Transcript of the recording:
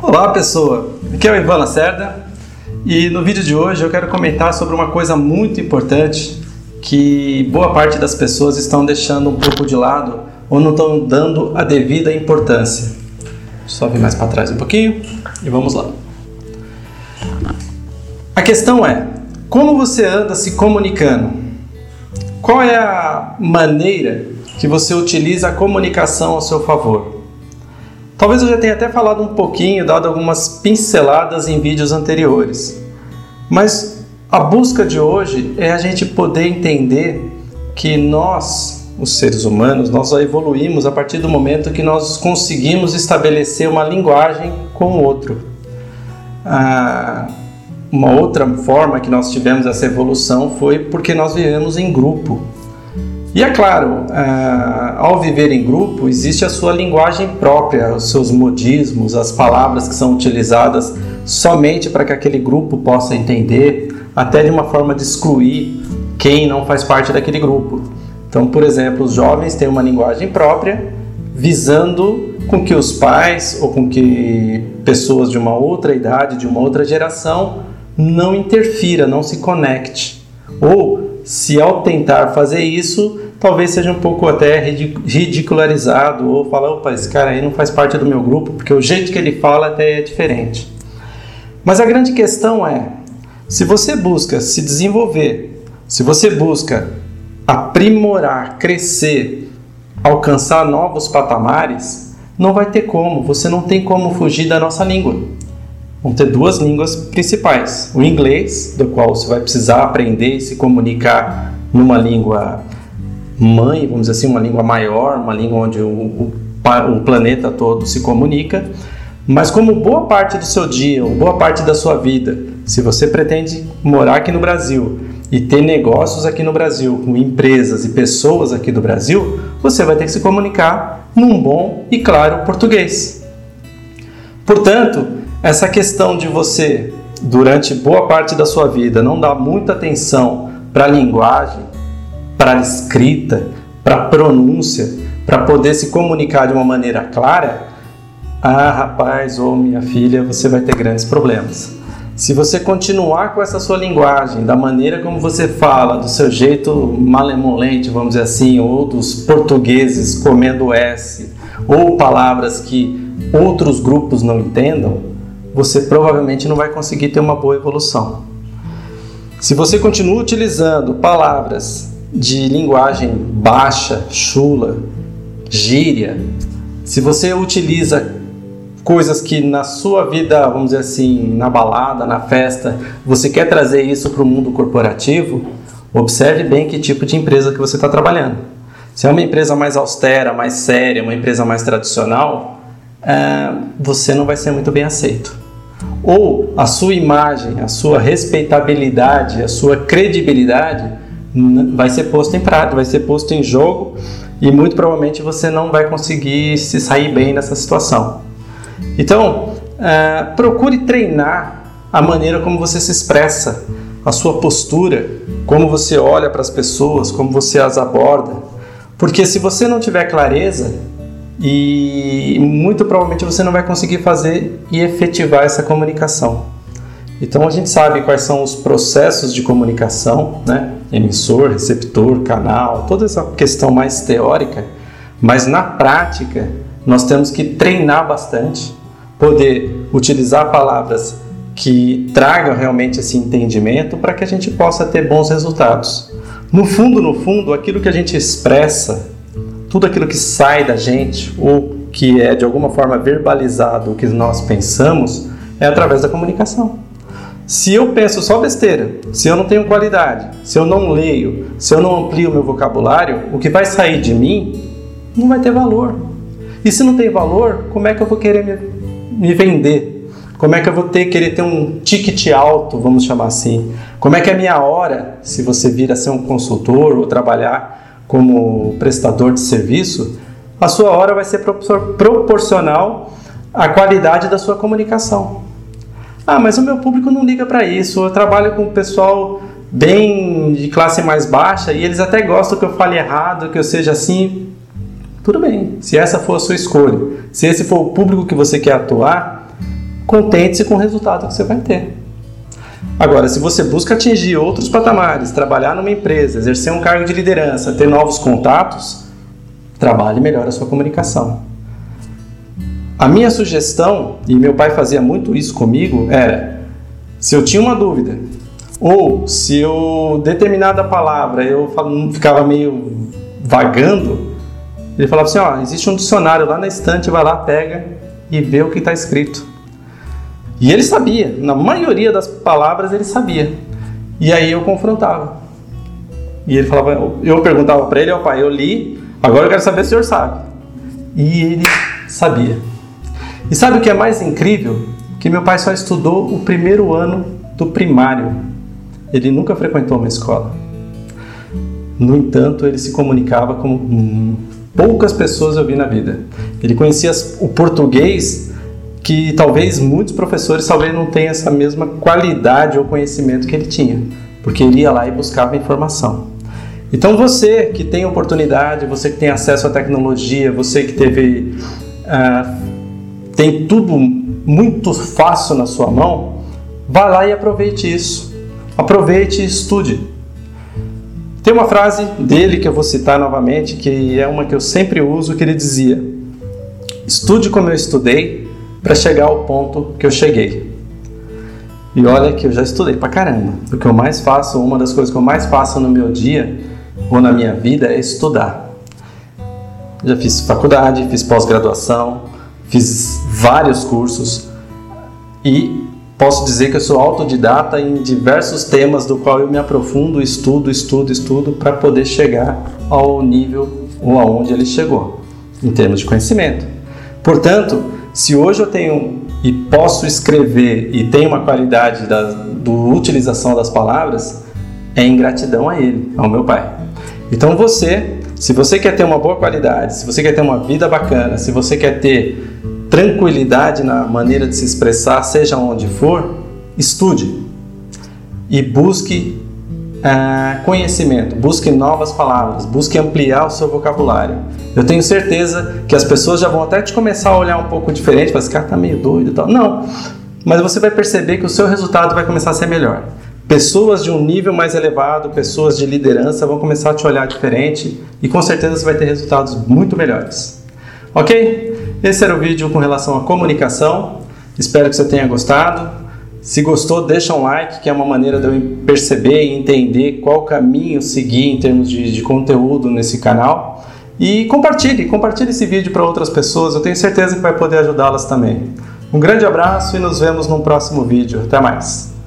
Olá pessoa, aqui é o Ivan Lacerda e no vídeo de hoje eu quero comentar sobre uma coisa muito importante que boa parte das pessoas estão deixando um pouco de lado ou não estão dando a devida importância. Só vir mais para trás um pouquinho e vamos lá. A questão é: como você anda se comunicando? Qual é a maneira que você utiliza a comunicação ao seu favor? Talvez eu já tenha até falado um pouquinho, dado algumas pinceladas em vídeos anteriores. Mas a busca de hoje é a gente poder entender que nós, os seres humanos, nós evoluímos a partir do momento que nós conseguimos estabelecer uma linguagem com o outro. Ah, uma outra forma que nós tivemos essa evolução foi porque nós vivemos em grupo. E é claro, é, ao viver em grupo, existe a sua linguagem própria, os seus modismos, as palavras que são utilizadas somente para que aquele grupo possa entender, até de uma forma de excluir quem não faz parte daquele grupo. Então, por exemplo, os jovens têm uma linguagem própria, visando com que os pais ou com que pessoas de uma outra idade, de uma outra geração, não interfira, não se conecte. Ou se ao tentar fazer isso, talvez seja um pouco até ridicularizado ou falar, opa, esse cara aí não faz parte do meu grupo, porque o jeito que ele fala até é diferente. Mas a grande questão é, se você busca se desenvolver, se você busca aprimorar, crescer, alcançar novos patamares, não vai ter como, você não tem como fugir da nossa língua. Vão ter duas línguas principais: o inglês, do qual você vai precisar aprender e se comunicar numa língua mãe, vamos dizer assim, uma língua maior, uma língua onde o, o, o planeta todo se comunica. Mas como boa parte do seu dia, ou boa parte da sua vida, se você pretende morar aqui no Brasil e ter negócios aqui no Brasil, com empresas e pessoas aqui do Brasil, você vai ter que se comunicar num bom e claro português. Portanto, essa questão de você, durante boa parte da sua vida, não dar muita atenção para a linguagem, para a escrita, para a pronúncia, para poder se comunicar de uma maneira clara, ah, rapaz ou minha filha, você vai ter grandes problemas. Se você continuar com essa sua linguagem, da maneira como você fala, do seu jeito malemolente, vamos dizer assim, ou dos portugueses comendo S, ou palavras que outros grupos não entendam, você provavelmente não vai conseguir ter uma boa evolução. Se você continua utilizando palavras de linguagem baixa, chula, gíria, se você utiliza coisas que na sua vida, vamos dizer assim, na balada, na festa, você quer trazer isso para o mundo corporativo, observe bem que tipo de empresa que você está trabalhando. Se é uma empresa mais austera, mais séria, uma empresa mais tradicional, é, você não vai ser muito bem aceito ou a sua imagem, a sua respeitabilidade, a sua credibilidade vai ser posto em prática, vai ser posto em jogo e muito provavelmente você não vai conseguir se sair bem nessa situação. Então, é, procure treinar a maneira como você se expressa, a sua postura, como você olha para as pessoas, como você as aborda. Porque se você não tiver clareza, e muito provavelmente você não vai conseguir fazer e efetivar essa comunicação. Então a gente sabe quais são os processos de comunicação, né? Emissor, receptor, canal, toda essa questão mais teórica, mas na prática nós temos que treinar bastante, poder utilizar palavras que tragam realmente esse entendimento para que a gente possa ter bons resultados. No fundo, no fundo, aquilo que a gente expressa tudo aquilo que sai da gente ou que é de alguma forma verbalizado o que nós pensamos é através da comunicação. Se eu penso só besteira, se eu não tenho qualidade, se eu não leio, se eu não amplio meu vocabulário, o que vai sair de mim não vai ter valor. E se não tem valor, como é que eu vou querer me, me vender? Como é que eu vou ter querer ter um ticket alto, vamos chamar assim? Como é que é a minha hora, se você vir a ser um consultor ou trabalhar como prestador de serviço, a sua hora vai ser proporcional à qualidade da sua comunicação. Ah, mas o meu público não liga para isso. Eu trabalho com pessoal bem de classe mais baixa e eles até gostam que eu fale errado, que eu seja assim. Tudo bem, se essa for a sua escolha, se esse for o público que você quer atuar, contente-se com o resultado que você vai ter. Agora, se você busca atingir outros patamares, trabalhar numa empresa, exercer um cargo de liderança, ter novos contatos, trabalhe melhor a sua comunicação. A minha sugestão, e meu pai fazia muito isso comigo, era: se eu tinha uma dúvida, ou se eu determinada palavra eu ficava meio vagando, ele falava assim: ó, existe um dicionário lá na estante, vai lá, pega e vê o que está escrito. E ele sabia, na maioria das palavras ele sabia. E aí eu confrontava. E ele falava, eu perguntava para ele, ó pai, eu li, agora eu quero saber se o senhor sabe. E ele sabia. E sabe o que é mais incrível? Que meu pai só estudou o primeiro ano do primário. Ele nunca frequentou uma escola. No entanto, ele se comunicava como poucas pessoas eu vi na vida. Ele conhecia o português que talvez muitos professores talvez não tenham essa mesma qualidade ou conhecimento que ele tinha, porque ele ia lá e buscava informação. Então você que tem oportunidade, você que tem acesso à tecnologia, você que teve uh, tem tudo muito fácil na sua mão, vá lá e aproveite isso. Aproveite e estude. Tem uma frase dele que eu vou citar novamente, que é uma que eu sempre uso, que ele dizia: Estude como eu estudei, para chegar ao ponto que eu cheguei. E olha que eu já estudei pra caramba. O que eu mais faço, uma das coisas que eu mais faço no meu dia ou na minha vida é estudar. Já fiz faculdade, fiz pós-graduação, fiz vários cursos e posso dizer que eu sou autodidata em diversos temas do qual eu me aprofundo, estudo, estudo, estudo para poder chegar ao nível ou aonde ele chegou em termos de conhecimento. Portanto, se hoje eu tenho e posso escrever e tenho uma qualidade da do utilização das palavras, é ingratidão a ele, ao meu pai. Então você, se você quer ter uma boa qualidade, se você quer ter uma vida bacana, se você quer ter tranquilidade na maneira de se expressar, seja onde for, estude e busque uh, conhecimento, busque novas palavras, busque ampliar o seu vocabulário. Eu tenho certeza que as pessoas já vão até te começar a olhar um pouco diferente, mas esse cara tá meio doido e tal. Não, mas você vai perceber que o seu resultado vai começar a ser melhor. Pessoas de um nível mais elevado, pessoas de liderança vão começar a te olhar diferente e com certeza você vai ter resultados muito melhores. Ok? Esse era o vídeo com relação à comunicação. Espero que você tenha gostado. Se gostou, deixa um like, que é uma maneira de eu perceber e entender qual caminho seguir em termos de, de conteúdo nesse canal. E compartilhe, compartilhe esse vídeo para outras pessoas, eu tenho certeza que vai poder ajudá-las também. Um grande abraço e nos vemos no próximo vídeo. Até mais!